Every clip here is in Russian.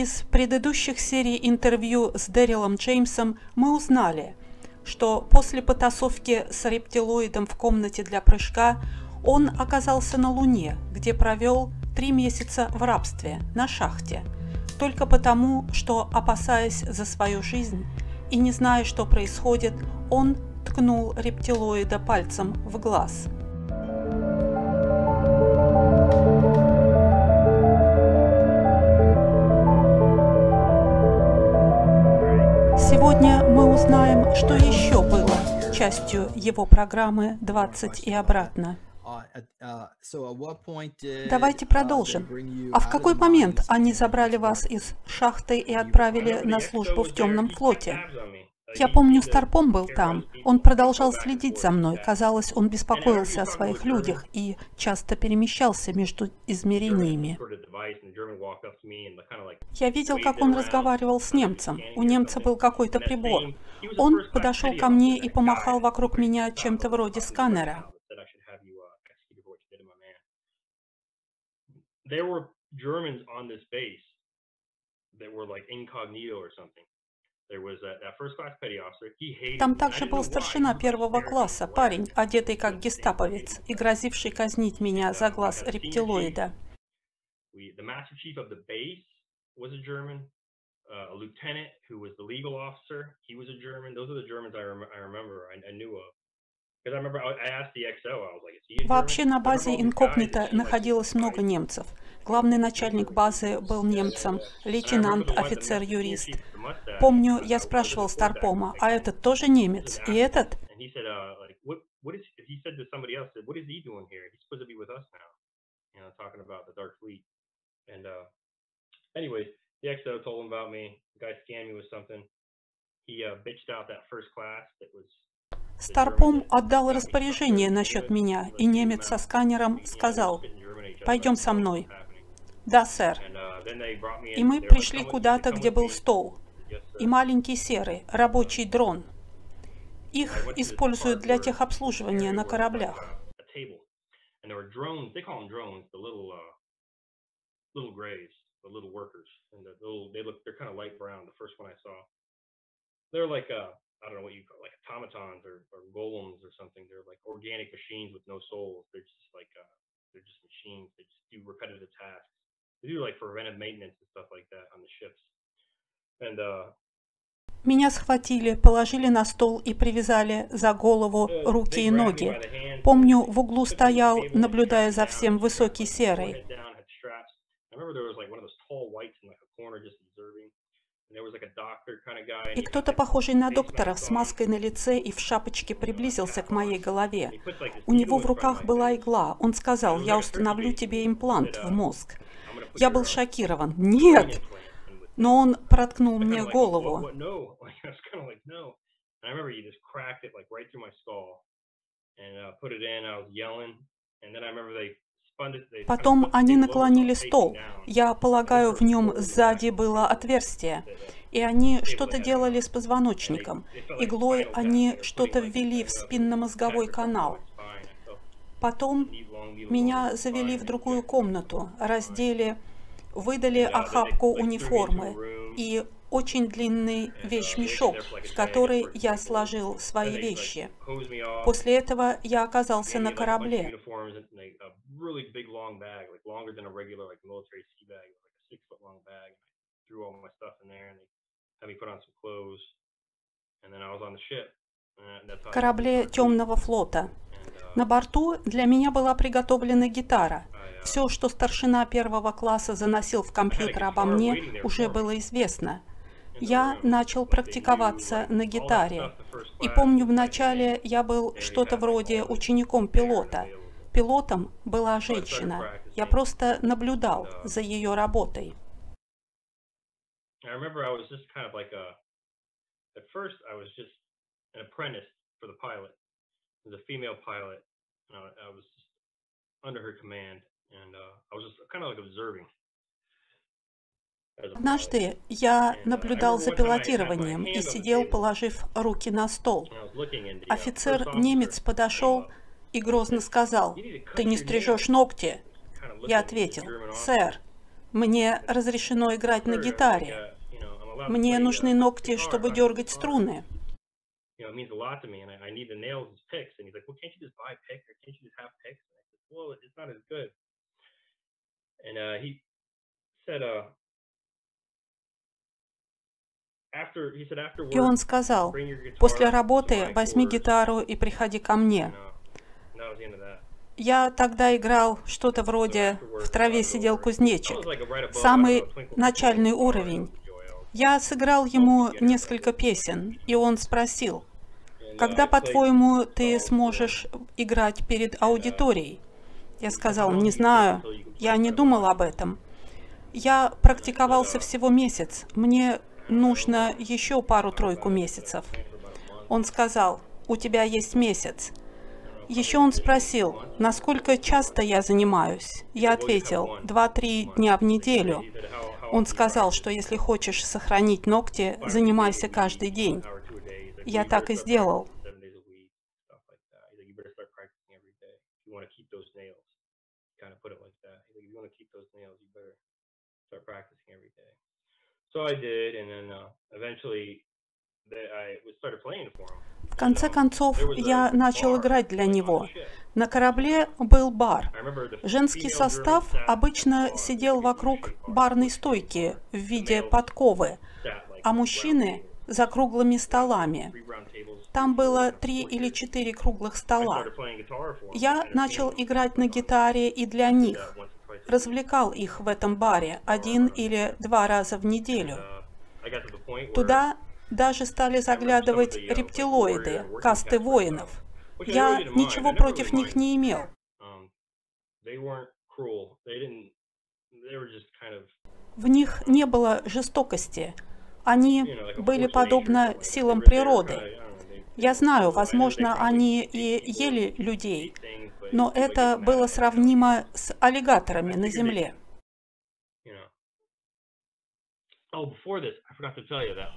Из предыдущих серий интервью с Дэрилом Джеймсом мы узнали, что после потасовки с рептилоидом в комнате для прыжка он оказался на Луне, где провел три месяца в рабстве на шахте, только потому, что, опасаясь за свою жизнь и не зная, что происходит, он ткнул рептилоида пальцем в глаз – что еще было частью его программы «20 и обратно». Давайте продолжим. А в какой момент они забрали вас из шахты и отправили на службу в темном флоте? Я помню, Старпом был там. Он продолжал следить за мной. Казалось, он беспокоился о своих людях и часто перемещался между измерениями. Я видел, как он разговаривал с немцем. У немца был какой-то прибор. Он подошел ко мне и помахал вокруг меня чем-то вроде сканера. Там также был старшина первого класса, парень, одетый как гестаповец и грозивший казнить меня за глаз рептилоида. a lieutenant who was the legal officer. He was a German. Those are the Germans I, rem I remember, I, I knew of. Вообще на базе инкогнито находилось много немцев. Главный начальник базы был немцем, лейтенант, офицер, юрист. Помню, я спрашивал Старпома, а этот тоже немец? И этот? Anyways, the XO told him about me. The guy scammed me with something. He uh, bitched out that first class that was Старпом отдал распоряжение насчет меня, и немец со сканером сказал, «Пойдем со мной». «Да, сэр». И мы пришли куда-то, где был стол, и маленький серый, рабочий дрон. Их используют для техобслуживания на кораблях. They're like uh, I don't know what you call like automatons or, or golems or something. They're like organic machines with no souls. They're just like uh, they're just machines. They just do repetitive tasks. They do like preventive maintenance and stuff like that on the ships. And uh, меня схватили, положили на стол и привязали за голову руки и ноги. Помню, в углу стоял, наблюдая за всем, высокий серый. И кто-то, похожий на доктора, с маской на лице и в шапочке приблизился к моей голове. У него в руках была игла. Он сказал, я установлю тебе имплант в мозг. Я был шокирован. Нет! Но он проткнул мне голову. And then I remember they Потом они наклонили стол. Я полагаю, в нем сзади было отверстие. И они что-то делали с позвоночником. Иглой они что-то ввели в спинномозговой канал. Потом меня завели в другую комнату, раздели, выдали охапку униформы и очень длинный вещмешок, в который я сложил свои вещи. После этого я оказался на корабле. Корабле темного флота. На борту для меня была приготовлена гитара. Все, что старшина первого класса заносил в компьютер обо мне, уже было известно я начал практиковаться на гитаре. И помню, вначале я был что-то вроде учеником пилота. Пилотом была женщина. Я просто наблюдал за ее работой. under her command, and uh, I was just kind of like observing. Однажды я наблюдал за пилотированием и сидел, положив руки на стол. Офицер-немец подошел и грозно сказал, «Ты не стрижешь ногти?» Я ответил, «Сэр, Мне разрешено играть на гитаре. Мне нужны ногти, чтобы дергать струны. И он сказал, после работы возьми гитару и приходи ко мне. Я тогда играл что-то вроде «В траве сидел кузнечик», самый начальный уровень. Я сыграл ему несколько песен, и он спросил, «Когда, по-твоему, ты сможешь играть перед аудиторией?» Я сказал, «Не знаю, я не думал об этом. Я практиковался всего месяц, мне нужно еще пару-тройку месяцев». Он сказал, «У тебя есть месяц». Еще он спросил, насколько часто я занимаюсь. Я ответил, 2-3 дня в неделю. Он сказал, что если хочешь сохранить ногти, занимайся каждый день. Я так и сделал. So I did, and then uh, eventually I started playing for him. В конце концов, я начал играть для него. На корабле был бар. Женский состав обычно сидел вокруг барной стойки в виде подковы, а мужчины за круглыми столами. Там было три или четыре круглых стола. Я начал играть на гитаре и для них. Развлекал их в этом баре один или два раза в неделю. Туда даже стали заглядывать рептилоиды, касты воинов. Я ничего против них не имел. В них не было жестокости. Они были подобны силам природы. Я знаю, возможно, они и ели людей, но это было сравнимо с аллигаторами на земле.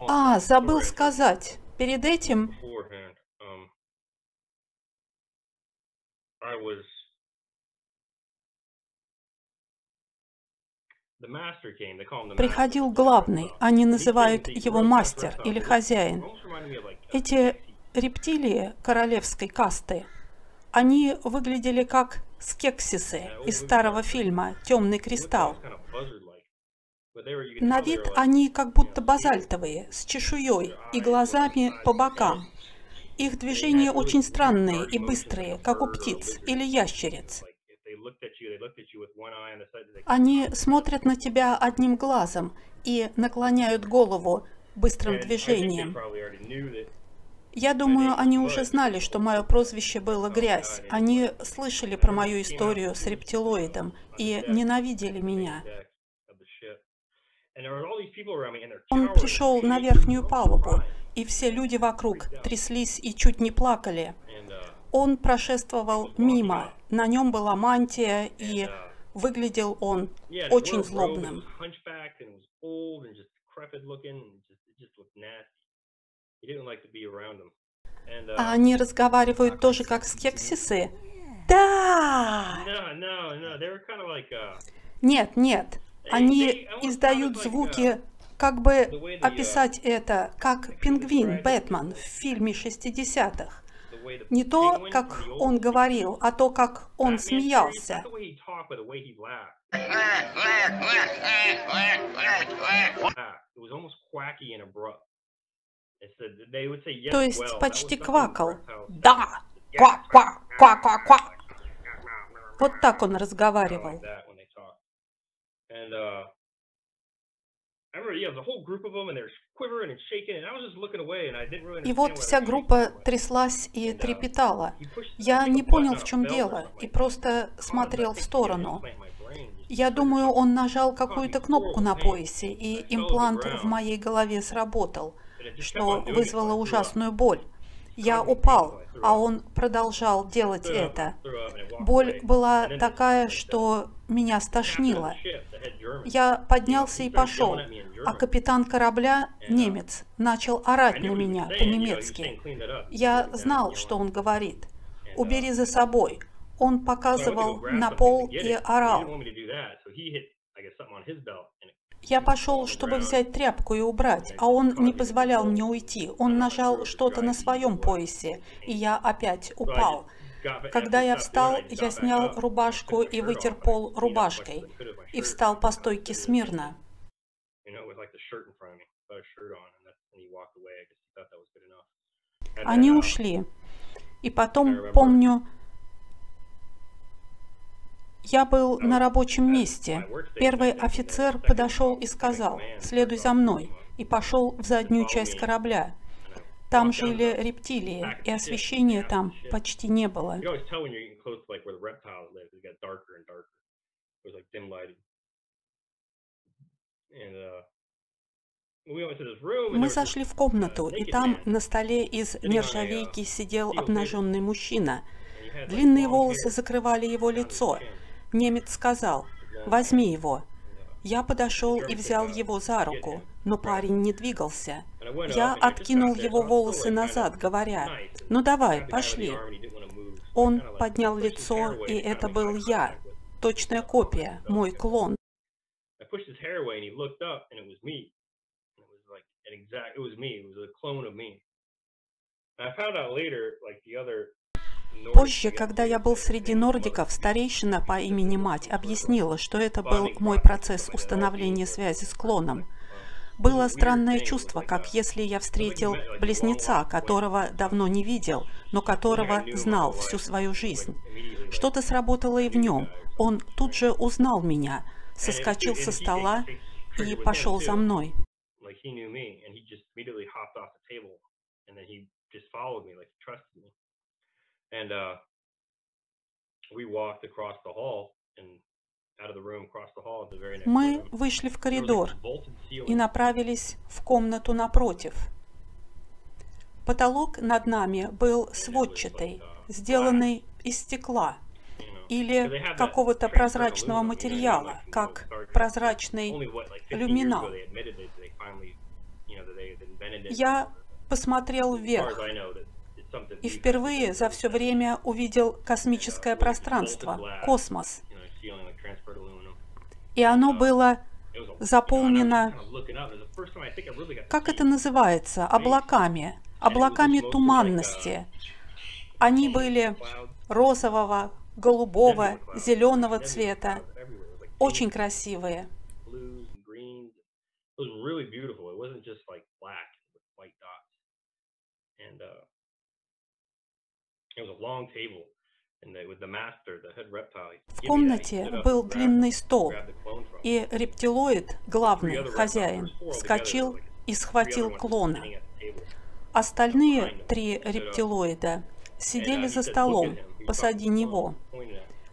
А, забыл сказать. Перед этим приходил главный, они называют его мастер или хозяин. Эти рептилии королевской касты, они выглядели как скексисы из старого фильма «Темный кристалл». На вид они как будто базальтовые, с чешуей и глазами по бокам. Их движения очень странные и быстрые, как у птиц или ящериц. Они смотрят на тебя одним глазом и наклоняют голову быстрым движением. Я думаю, они уже знали, что мое прозвище было «Грязь». Они слышали про мою историю с рептилоидом и ненавидели меня. Он пришел на верхнюю палубу, и все люди вокруг тряслись и чуть не плакали. Он прошествовал мимо, на нем была мантия, и выглядел он очень злобным. Uh, а они разговаривают тоже как скексисы? Да! Нет, нет. Они издают звуки, как бы описать это, как пингвин Бэтмен в фильме 60-х. Не то, как он говорил, а то, как он смеялся. То есть почти квакал. Да, ква-ква, ква-ква-ква. Вот так он разговаривал. И вот вся группа тряслась и uh, трепетала. Я не понял, в чем дело, и просто смотрел в сторону. Я думаю, он нажал какую-то кнопку на поясе, и имплант в моей голове сработал, что вызвало ужасную боль. Я упал, а он продолжал делать это. Боль была такая, что меня стошнило. Я поднялся и пошел, а капитан корабля, немец, начал орать на меня по-немецки. Я знал, что он говорит. «Убери за собой». Он показывал на пол и орал. Я пошел, чтобы взять тряпку и убрать, а он не позволял мне уйти. Он нажал что-то на своем поясе, и я опять упал. Когда я встал, я снял рубашку и вытер пол рубашкой, и встал по стойке смирно. Они ушли. И потом, помню, я был на рабочем месте. Первый офицер подошел и сказал, следуй за мной, и пошел в заднюю часть корабля. Там жили рептилии, и освещения там почти не было. Мы зашли в комнату, и там на столе из нержавейки сидел обнаженный мужчина. Длинные волосы закрывали его лицо. Немец сказал, «Возьми его». Я подошел и взял его за руку, но парень не двигался. Я откинул его волосы назад, говоря, «Ну давай, пошли». Он поднял лицо, и это был я, точная копия, мой клон an exact, it was me, it was a clone of me. And I found out later, like the other Позже, когда я был среди нордиков, старейшина по имени Мать объяснила, что это был мой процесс установления связи с клоном. Было странное чувство, как если я встретил близнеца, которого давно не видел, но которого знал всю свою жизнь. Что-то сработало и в нем. Он тут же узнал меня, соскочил со стола и пошел за мной and then he just followed me like he trusted me and uh we walked across the hall and мы вышли в коридор и направились в комнату напротив. Потолок над нами был сводчатый, uh, сделанный из стекла или какого-то прозрачного материала, как прозрачный люминал. Я посмотрел вверх и впервые за все время увидел космическое пространство, космос. И оно было заполнено, как это называется, облаками, облаками туманности. Они были розового, голубого, зеленого цвета, очень красивые. В комнате был длинный стол, и рептилоид, главный хозяин, вскочил и схватил клона. Остальные три рептилоида сидели за столом позади него.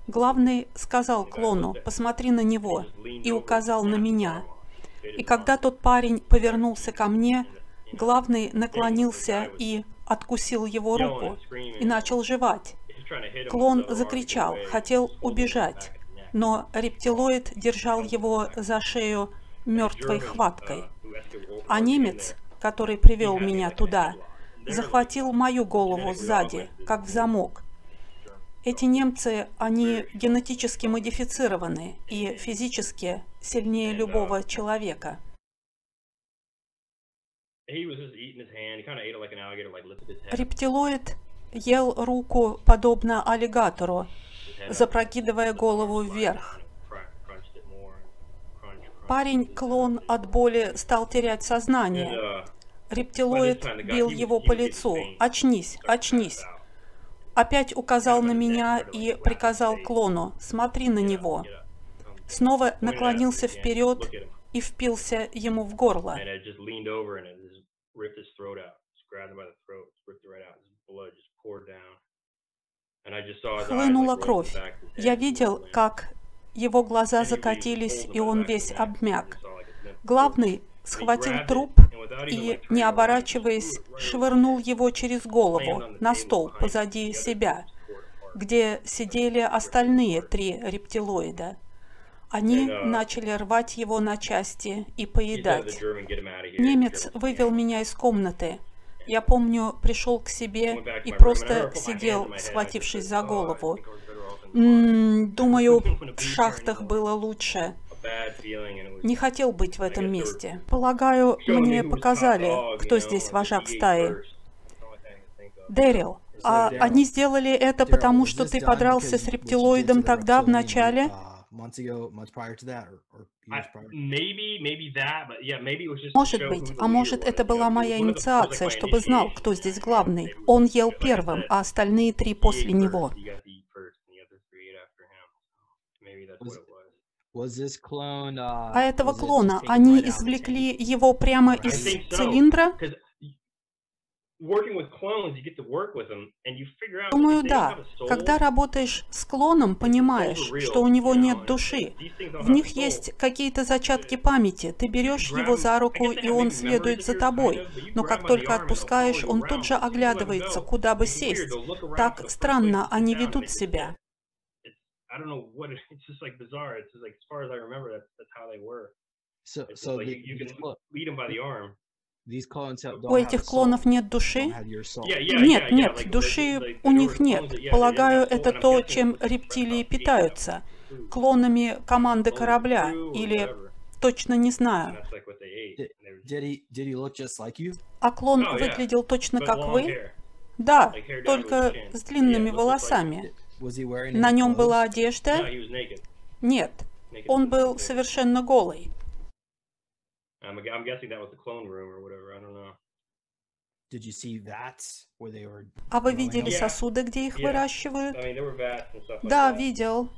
Главный сказал клону, посмотри на него, и указал на меня. И когда тот парень повернулся ко мне, главный наклонился и откусил его руку и начал жевать. Клон закричал, хотел убежать, но рептилоид держал его за шею мертвой хваткой. А немец, который привел меня туда, захватил мою голову сзади, как в замок. Эти немцы, они генетически модифицированы и физически сильнее любого человека. Рептилоид ел руку подобно аллигатору, запрокидывая голову вверх. Парень-клон от боли стал терять сознание. Рептилоид бил его по лицу. «Очнись, очнись!» Опять указал на меня и приказал клону «Смотри на него!» Снова наклонился вперед и впился ему в горло. Хлынула кровь. Я видел, как его глаза закатились, и он весь обмяк. Главный схватил труп и, не оборачиваясь, швырнул его через голову на стол позади себя, где сидели остальные три рептилоида. Они начали рвать его на части и поедать. Немец вывел меня из комнаты. Я помню, пришел к себе и просто сидел, схватившись за голову. М -м, думаю, в шахтах было лучше. Не хотел быть в этом месте. Полагаю, мне показали, кто здесь вожак стаи. Дэрил, а они сделали это потому, что ты подрался с рептилоидом тогда, в начале? Может быть, а может это была моя инициация, чтобы знал, кто здесь главный. Он ел первым, а остальные три после него. Uh, а этого клона, они извлекли его прямо из цилиндра? Думаю, да. Когда работаешь с клоном, понимаешь, что у него нет души. В них есть какие-то зачатки памяти. Ты берешь его за руку, и он следует за тобой. Но как только отпускаешь, он тут же оглядывается, куда бы сесть. Так странно они ведут себя. У этих клонов нет души? Нет, нет, души у них нет. Полагаю, это то, чем рептилии питаются. Клонами команды корабля или точно не знаю. А клон oh, выглядел точно как вы? Да, только с длинными волосами. На нем была одежда? Нет, он был совершенно голый. Um, I'm guessing that was the clone room or whatever. I don't know. Did you see vats where they were? А вы видели сосуды, где их выращивают? Да, видел.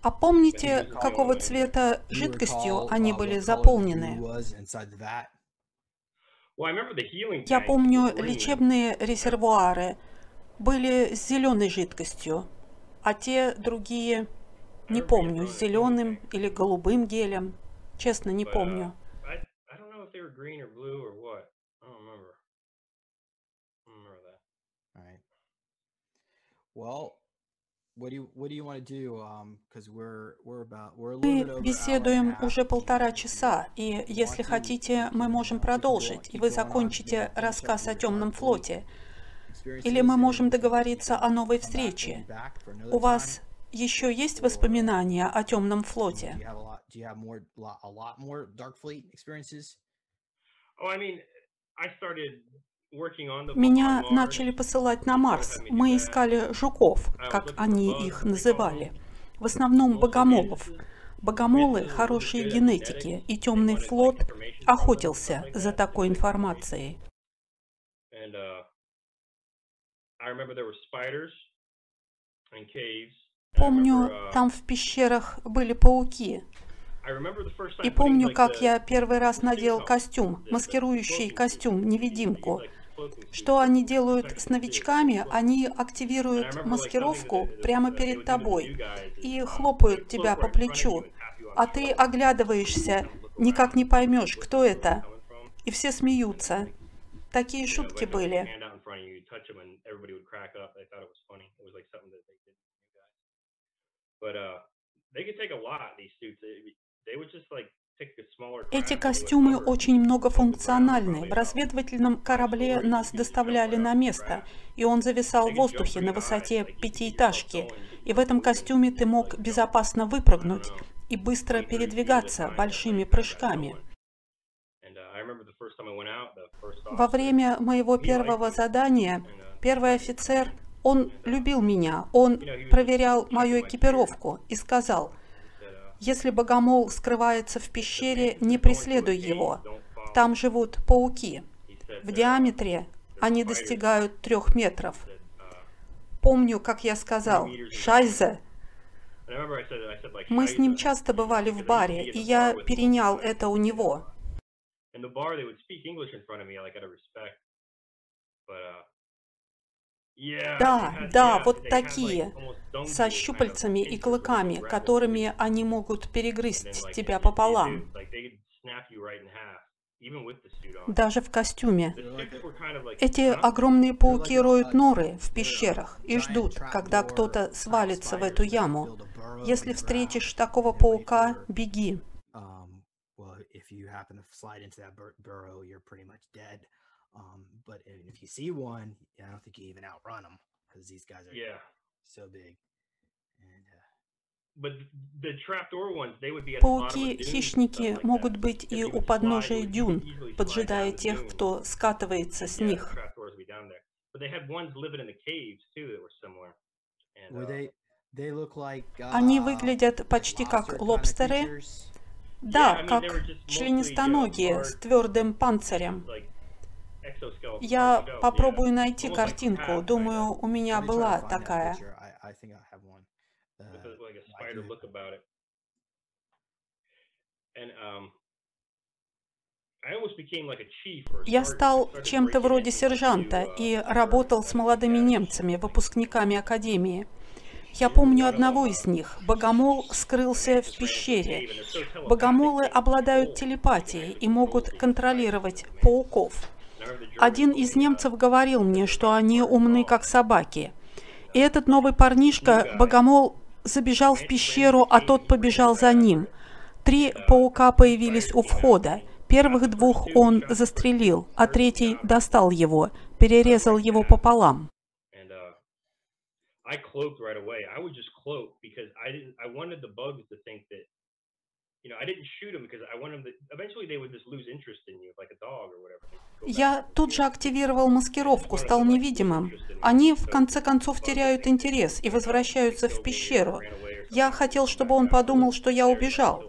А помните, какого цвета жидкостью они были заполнены? Я помню, лечебные резервуары были с зеленой жидкостью, а те другие, не помню, с зеленым или голубым гелем. Честно, не помню. Were green or blue or what. I don't remember. I don't remember that. All right. Well, what do you what do you want to do? Um, because we're we're about we're a little bit over. Беседуем уже полтора часа, и если хотите, мы можем продолжить, и вы закончите рассказ о темном флоте. Или мы можем договориться о новой встрече. У вас еще есть воспоминания о темном флоте? Oh, Меня начали посылать на Марс. Мы искали жуков, как они их называли. В основном богомолов. Богомолы – хорошие генетики, и темный флот охотился за такой информацией. Uh, Помню, uh, там в пещерах были пауки, и помню, как я первый раз надел костюм, маскирующий костюм, невидимку. Что они делают с новичками? Они активируют маскировку прямо перед тобой и хлопают тебя по плечу, а ты оглядываешься, никак не поймешь, кто это. И все смеются. Такие шутки были. But uh, they could take a lot, these suits. Эти костюмы очень многофункциональны. В разведывательном корабле нас доставляли на место, и он зависал в воздухе на высоте пятиэтажки. И в этом костюме ты мог безопасно выпрыгнуть и быстро передвигаться большими прыжками. Во время моего первого задания первый офицер, он любил меня, он проверял мою экипировку и сказал – если богомол скрывается в пещере, не преследуй его. Там живут пауки. В диаметре они достигают трех метров. Помню, как я сказал «Шайзе». Мы с ним часто бывали в баре, и я перенял это у него. Да, да, вот такие, со щупальцами и клыками, которыми они могут перегрызть тебя пополам. Даже в костюме. Эти огромные пауки роют норы в пещерах и ждут, когда кто-то свалится в эту яму. Если встретишь такого паука, беги. Um, but if you see one, I don't think you even outrun them because these guys are yeah. so big. And uh, Пауки-хищники могут быть и у подножия дюн, поджидая тех, кто скатывается с них. Они выглядят почти как лобстеры. Да, как членистоногие с твердым панцирем. Я попробую найти картинку. Думаю, у меня была такая. Я стал чем-то вроде сержанта и работал с молодыми немцами, выпускниками академии. Я помню одного из них. Богомол скрылся в пещере. Богомолы обладают телепатией и могут контролировать пауков. Один из немцев говорил мне, что они умны, как собаки. И этот новый парнишка, Богомол, забежал в пещеру, а тот побежал за ним. Три паука появились у входа. Первых двух он застрелил, а третий достал его, перерезал его пополам. I cloaked right away. I would just cloak because I didn't. I wanted the bugs to think that, Я тут же активировал маскировку, стал невидимым. Они в конце концов теряют интерес и возвращаются в пещеру. Я хотел, чтобы он подумал, что я убежал.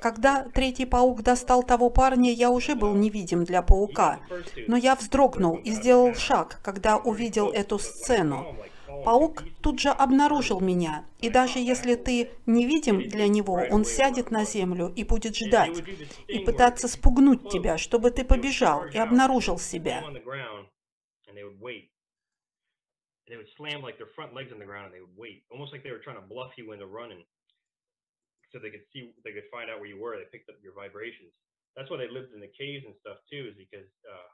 Когда третий паук достал того парня, я уже был невидим для паука. Но я вздрогнул и сделал шаг, когда увидел эту сцену. Паук тут же обнаружил меня, и даже если ты невидим для него, он сядет на землю и будет ждать, и пытаться спугнуть тебя, чтобы ты побежал и обнаружил себя. so they could see, they could find out where you were. They picked up your vibrations. That's why they lived in the caves and stuff too, is because uh,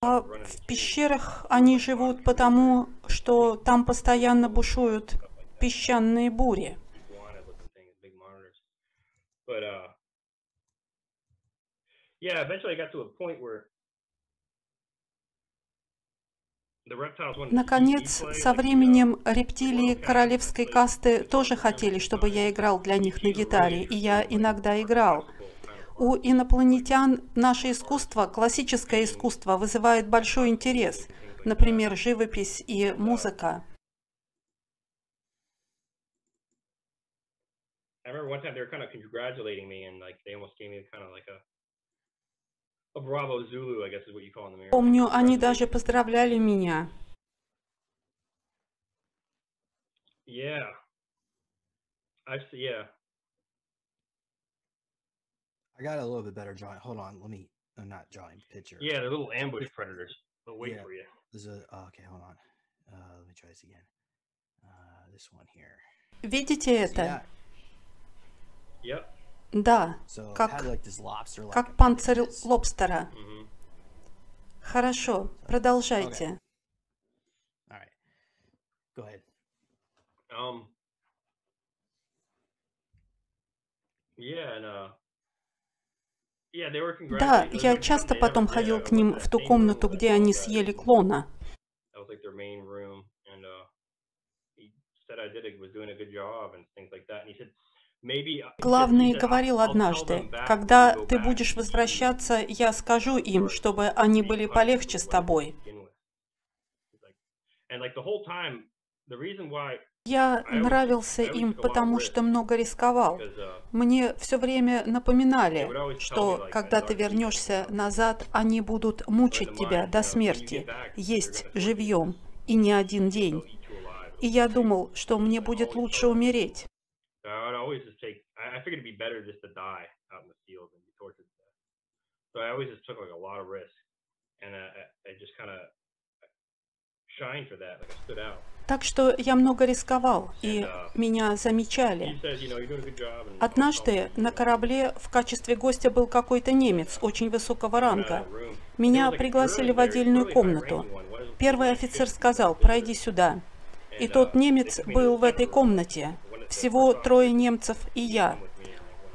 а в пещерах они живут потому, что там постоянно бушуют песчаные бури. Наконец, со временем рептилии королевской касты тоже хотели, чтобы я играл для них на гитаре, и я иногда играл. У инопланетян наше искусство, классическое искусство, вызывает большой интерес, например, живопись и музыка. Помню, они даже поздравляли меня. Yeah. I've, yeah. I got a little bit better drawing. Hold on, let me. I'm not drawing picture. Yeah, they're little ambush predators. They'll wait yeah. for you. There's a. Oh, okay, hold on. Uh, let me try this again. Uh, this one here. Видите это? Yep. Да, so как, like lobster, like как панцирь лобстера. Mm-hmm. Хорошо, продолжайте. Okay. All right. Go ahead. Um. Yeah, and uh, да, я часто потом ходил к ним в ту комнату, где они съели клона. Главный говорил однажды, когда ты будешь возвращаться, я скажу им, чтобы они были полегче с тобой. Я нравился им, потому что много рисковал. Мне все время напоминали, что когда ты вернешься назад, они будут мучить тебя до смерти, есть живьем, и не один день. И я думал, что мне будет лучше умереть. Так что я много рисковал, и меня замечали. Однажды на корабле в качестве гостя был какой-то немец очень высокого ранга. Меня пригласили в отдельную комнату. Первый офицер сказал, пройди сюда. И тот немец был в этой комнате. Всего трое немцев и я.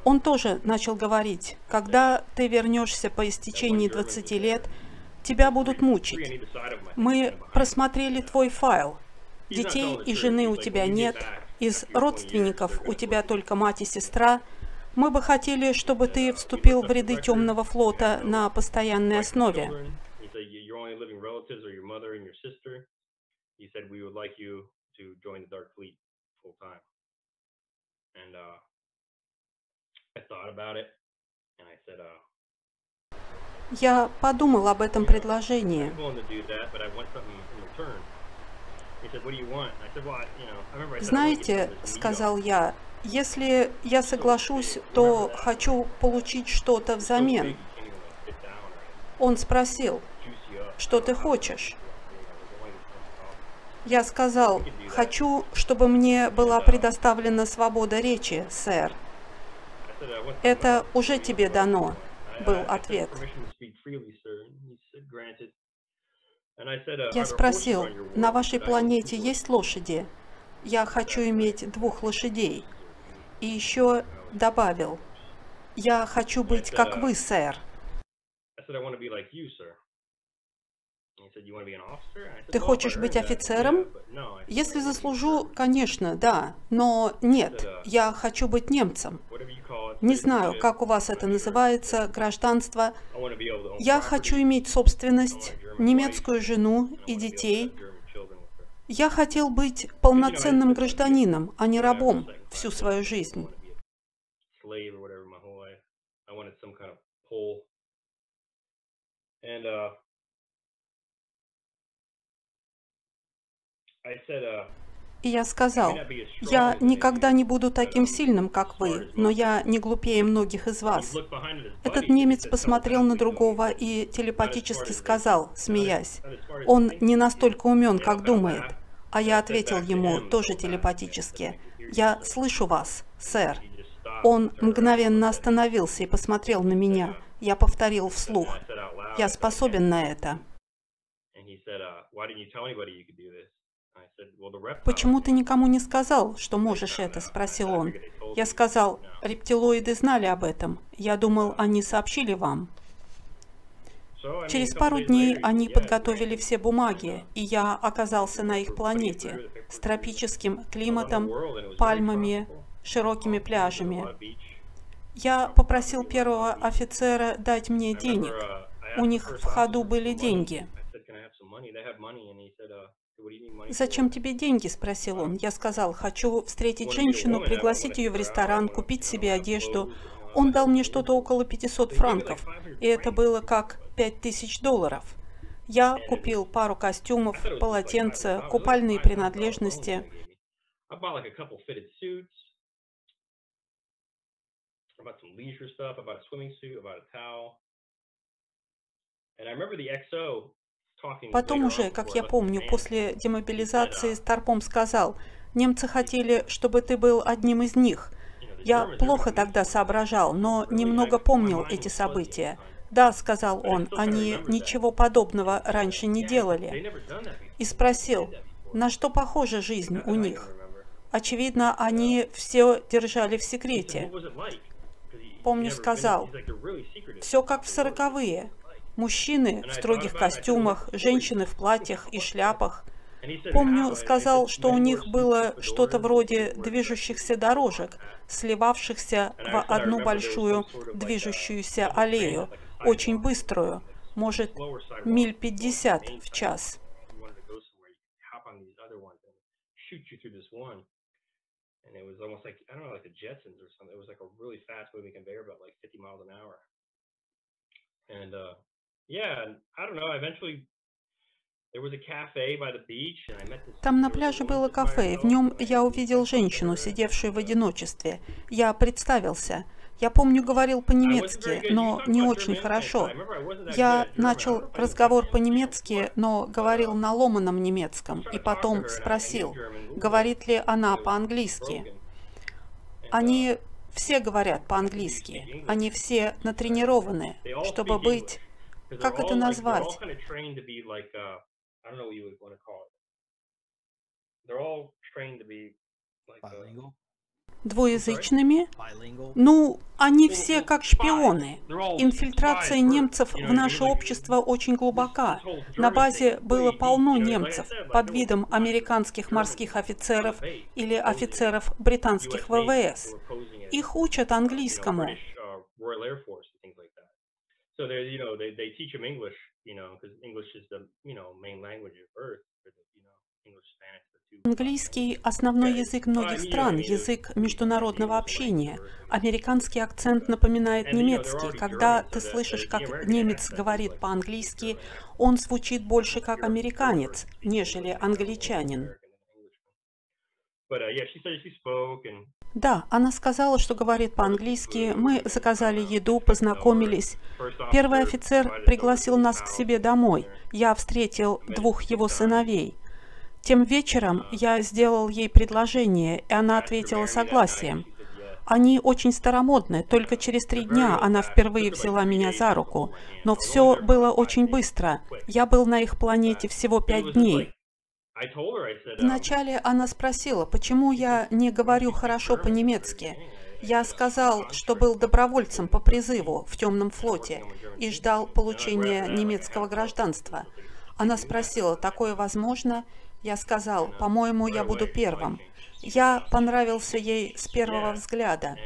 Он тоже начал говорить, когда ты вернешься по истечении 20 лет, тебя будут мучить. Мы просмотрели твой файл. Детей и жены у тебя нет. из родственников у тебя только мать и сестра, мы бы хотели, чтобы ты вступил в ряды темного флота на постоянной основе. Я подумал об этом предложении. Знаете, сказал я, если я соглашусь, то хочу получить что-то взамен. Он спросил, что ты хочешь? Я сказал, хочу, чтобы мне была предоставлена свобода речи, сэр. Это уже тебе дано, был ответ. Я спросил, на вашей планете есть лошади? Я хочу иметь двух лошадей. И еще добавил, я хочу быть как вы, сэр. Ты хочешь быть офицером? Если заслужу, конечно, да. Но нет, я хочу быть немцем. Не знаю, как у вас это называется, гражданство. Я хочу иметь собственность, немецкую жену и детей. Я хотел быть полноценным гражданином, а не рабом всю свою жизнь. И я сказал, я никогда не буду таким сильным, как вы, но я не глупее многих из вас. Этот немец посмотрел на другого и телепатически сказал, смеясь, он не настолько умен, как думает. А я ответил ему, тоже телепатически, «Я слышу вас, сэр». Он мгновенно остановился и посмотрел на меня. Я повторил вслух, «Я способен на это». «Почему ты никому не сказал, что можешь это?» – спросил он. Я сказал, рептилоиды знали об этом. Я думал, они сообщили вам. Через пару дней они подготовили все бумаги, и я оказался на их планете с тропическим климатом, пальмами, широкими пляжами. Я попросил первого офицера дать мне денег. У них в ходу были деньги. «Зачем тебе деньги?» – спросил он. Я сказал, «Хочу встретить женщину, пригласить ее в ресторан, купить себе одежду». Он дал мне что-то около 500 франков, и это было как 5000 долларов. Я купил пару костюмов, полотенца, купальные принадлежности. Потом уже, как я помню, после демобилизации Старпом сказал, немцы хотели, чтобы ты был одним из них. Я плохо тогда соображал, но немного помнил эти события. «Да», — сказал он, — «они ничего подобного раньше не делали». И спросил, на что похожа жизнь у них. Очевидно, они все держали в секрете. Помню, сказал, все как в сороковые. Мужчины в строгих костюмах, женщины в платьях и шляпах. Помню, сказал, что у них было что-то вроде движущихся дорожек, сливавшихся в одну большую движущуюся аллею, очень быструю, может, миль 50 в час. And it was almost like, I don't know, like the Jetsons or something. It was like a really fast moving conveyor belt, like 50 miles an hour. And uh, yeah, I don't know, I eventually там на пляже было кафе, и в нем я увидел женщину, сидевшую в одиночестве. Я представился. Я помню, говорил по-немецки, но не очень хорошо. Я начал разговор по-немецки, но говорил на ломаном немецком, и потом спросил, говорит ли она по-английски. Они все говорят по-английски, они все натренированы, чтобы быть, как это назвать, uh, bilingual. двуязычными? Ну, они все как шпионы. Инфильтрация немцев в наше общество очень глубока. На базе было полно немцев под видом американских морских офицеров или офицеров британских ВВС. Их учат английскому. So they, you know, they, they teach them English, you know, because English is the, you know, main language of Earth you know, Английский – основной язык многих стран, язык международного общения. Американский акцент напоминает немецкий. Когда ты слышишь, как немец говорит по-английски, он звучит больше как американец, нежели англичанин. Да, она сказала, что говорит по-английски. Мы заказали еду, познакомились. Первый офицер пригласил нас к себе домой. Я встретил двух его сыновей. Тем вечером я сделал ей предложение, и она ответила согласием. Они очень старомодны, только через три дня она впервые взяла меня за руку. Но все было очень быстро. Я был на их планете всего пять дней. Вначале она спросила, почему я не говорю хорошо по-немецки. Я сказал, что был добровольцем по призыву в темном флоте и ждал получения немецкого гражданства. Она спросила, такое возможно? Я сказал, по-моему, я буду первым. Я понравился ей с первого взгляда.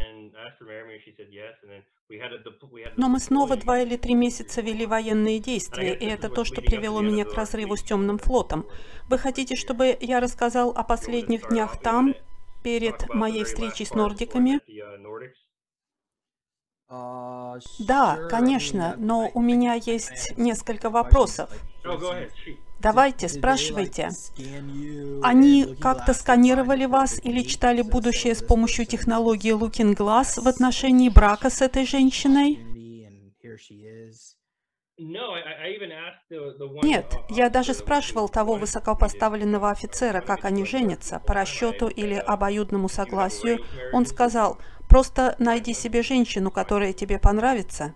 Но мы снова два или три месяца вели военные действия, и это то, что привело меня к разрыву с темным флотом. Вы хотите, чтобы я рассказал о последних днях там, перед моей встречей с нордиками? Да, конечно, но у меня есть несколько вопросов. Давайте, спрашивайте. Они как-то сканировали вас или читали будущее с помощью технологии Looking Glass в отношении брака с этой женщиной? Нет, я даже спрашивал того высокопоставленного офицера, как они женятся, по расчету или обоюдному согласию. Он сказал, просто найди себе женщину, которая тебе понравится.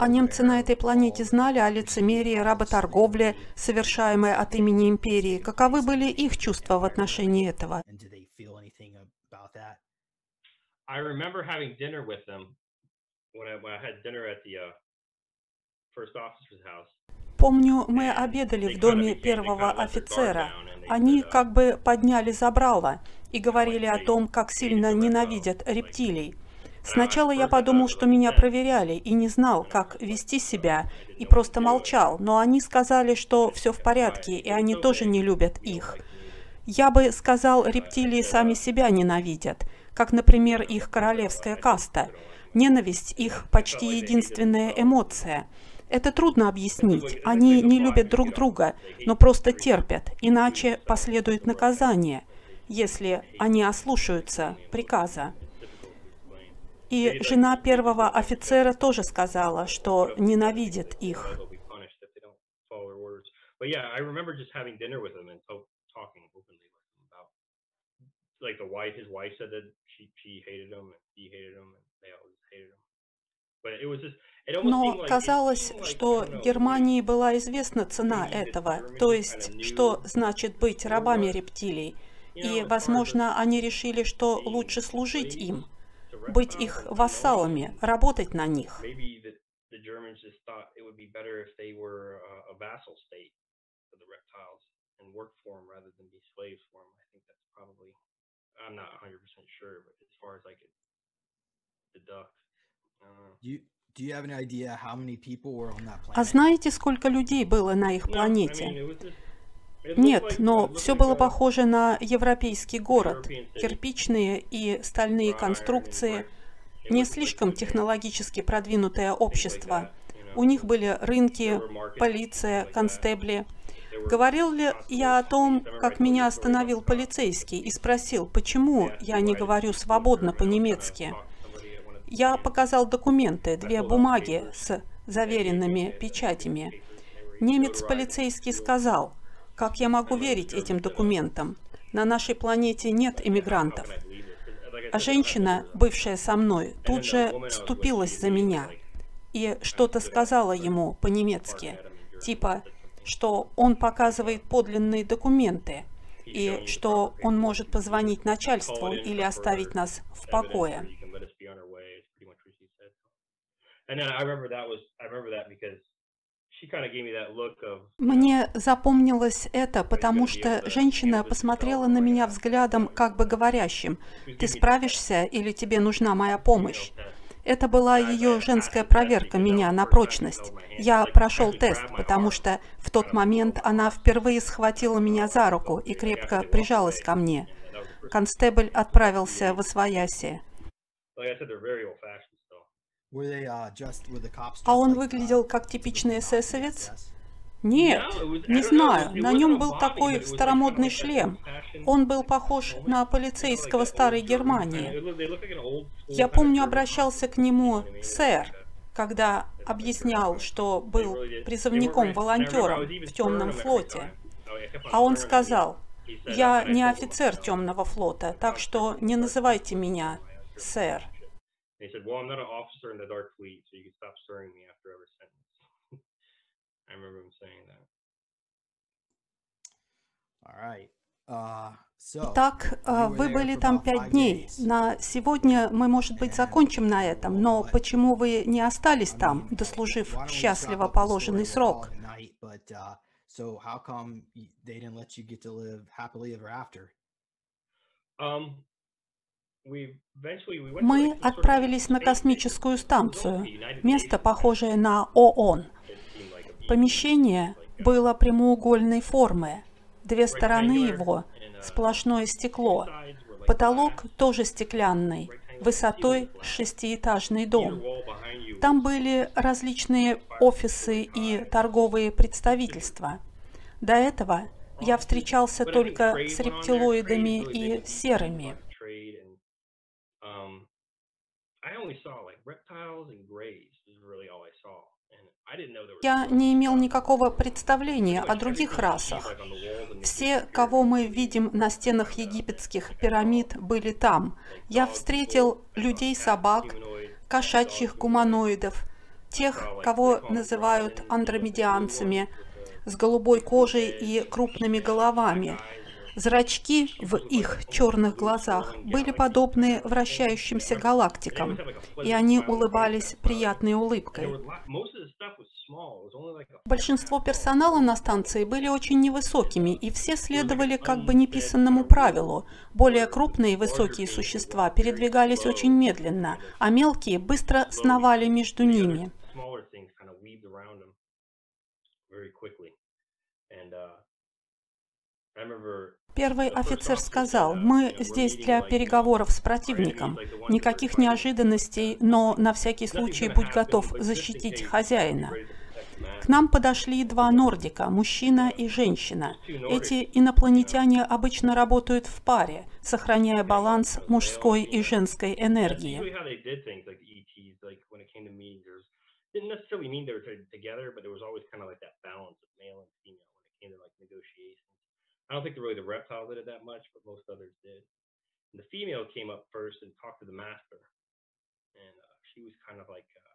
А немцы на этой планете знали о лицемерии, работорговле, совершаемой от имени империи? Каковы были их чувства в отношении этого? Помню, мы обедали в доме первого офицера. Они как бы подняли забрало и говорили о том, как сильно ненавидят рептилий. Сначала я подумал, что меня проверяли и не знал, как вести себя, и просто молчал, но они сказали, что все в порядке, и они тоже не любят их. Я бы сказал, рептилии сами себя ненавидят, как, например, их королевская каста. Ненависть – их почти единственная эмоция. Это трудно объяснить. Они не любят друг друга, но просто терпят, иначе последует наказание, если они ослушаются приказа. И жена первого офицера тоже сказала, что ненавидит их. Но казалось, что Германии была известна цена этого, то есть, что значит быть рабами рептилий. И, возможно, они решили, что лучше служить им быть их вассалами, работать на них. А знаете, сколько людей было на их планете? Нет, но все было похоже на европейский город. Кирпичные и стальные конструкции, не слишком технологически продвинутое общество. У них были рынки, полиция, констебли. Говорил ли я о том, как меня остановил полицейский и спросил, почему я не говорю свободно по-немецки? Я показал документы, две бумаги с заверенными печатями. Немец-полицейский сказал – как я могу верить этим документам? На нашей планете нет иммигрантов. А женщина, бывшая со мной, тут же вступилась за меня. и что-то сказала ему по-немецки, типа, что он показывает подлинные документы и что он может позвонить начальству или оставить нас в покое. Мне запомнилось это, потому что женщина посмотрела на меня взглядом, как бы говорящим, «Ты справишься или тебе нужна моя помощь?» Это была ее женская проверка меня на прочность. Я прошел тест, потому что в тот момент она впервые схватила меня за руку и крепко прижалась ко мне. Констебль отправился в Освояси. А он выглядел как типичный эсэсовец? Нет, не знаю. На нем был такой старомодный шлем. Он был похож на полицейского старой Германии. Я помню, обращался к нему «сэр», когда объяснял, что был призывником-волонтером в темном флоте. А он сказал, я не офицер темного флота, так что не называйте меня сэр. He said, well, I'm not an officer in the Dark Fleet, so you can stop stirring me after every sentence. I remember him saying that. All right. Uh, Итак, вы были там пять дней. На сегодня мы, может быть, закончим на этом, но почему вы не остались там, дослужив счастливо положенный срок? Um, мы отправились на космическую станцию, место, похожее на ООН. Помещение было прямоугольной формы. Две стороны его – сплошное стекло. Потолок тоже стеклянный, высотой шестиэтажный дом. Там были различные офисы и торговые представительства. До этого я встречался только с рептилоидами и серыми. Я не имел никакого представления о других расах. Все, кого мы видим на стенах египетских пирамид, были там. Я встретил людей-собак, кошачьих гуманоидов, тех, кого называют андромедианцами, с голубой кожей и крупными головами, Зрачки в их черных глазах были подобны вращающимся галактикам, и они улыбались приятной улыбкой. Большинство персонала на станции были очень невысокими, и все следовали как бы неписанному правилу. Более крупные высокие существа передвигались очень медленно, а мелкие быстро сновали между ними. Первый офицер сказал, мы здесь для переговоров с противником. Никаких неожиданностей, но на всякий случай будь готов защитить хозяина. К нам подошли два нордика, мужчина и женщина. Эти инопланетяне обычно работают в паре, сохраняя баланс мужской и женской энергии. Didn't necessarily mean they were together, but there was always kind of like that balance of male and female when it came to like negotiations. I don't think really the reptile did it that much, but most others did. And the female came up first and talked to the master, and uh, she was kind of like. Uh,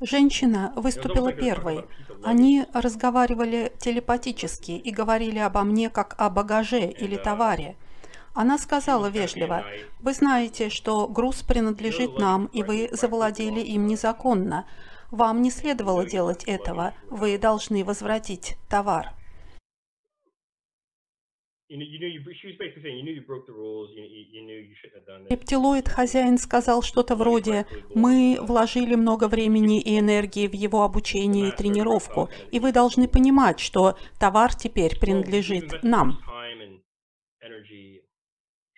Женщина выступила первой. Они разговаривали телепатически и говорили обо мне как о багаже или uh, товаре. Она сказала вежливо, «Вы знаете, что груз принадлежит нам, и вы завладели им незаконно. Вам не следовало делать этого. Вы должны возвратить товар». Рептилоид хозяин сказал что-то вроде «Мы вложили много времени и энергии в его обучение и тренировку, и вы должны понимать, что товар теперь принадлежит нам».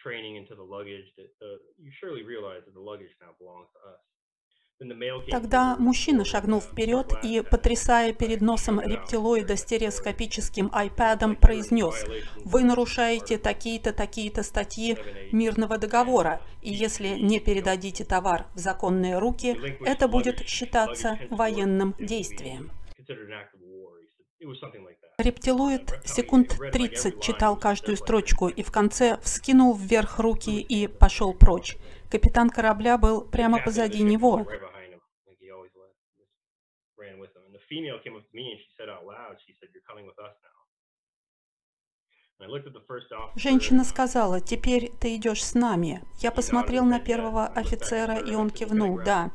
training into the luggage that uh, you surely realize that the luggage now belongs to us. Тогда мужчина шагнул вперед и, потрясая перед носом рептилоида стереоскопическим айпадом, произнес «Вы нарушаете такие-то, такие-то статьи мирного договора, и если не передадите товар в законные руки, это будет считаться военным действием». Рептилоид секунд 30 читал каждую строчку и в конце вскинул вверх руки и пошел прочь. Капитан корабля был прямо позади него. Женщина сказала, теперь ты идешь с нами. Я посмотрел на первого офицера, и он кивнул, да.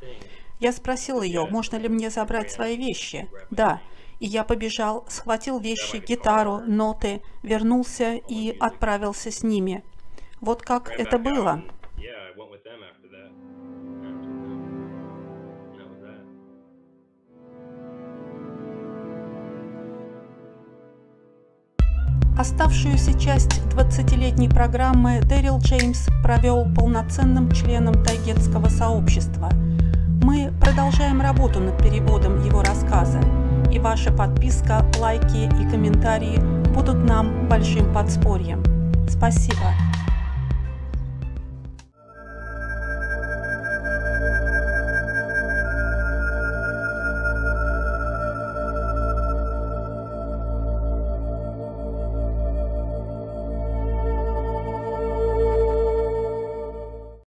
Я спросил ее, можно ли мне забрать свои вещи. Да. И я побежал, схватил вещи, гитару, ноты, вернулся и отправился с ними. Вот как это было. Оставшуюся часть 20-летней программы Дэрил Джеймс провел полноценным членом тайгетского сообщества. Мы продолжаем работу над переводом его рассказа, и ваша подписка, лайки и комментарии будут нам большим подспорьем. Спасибо.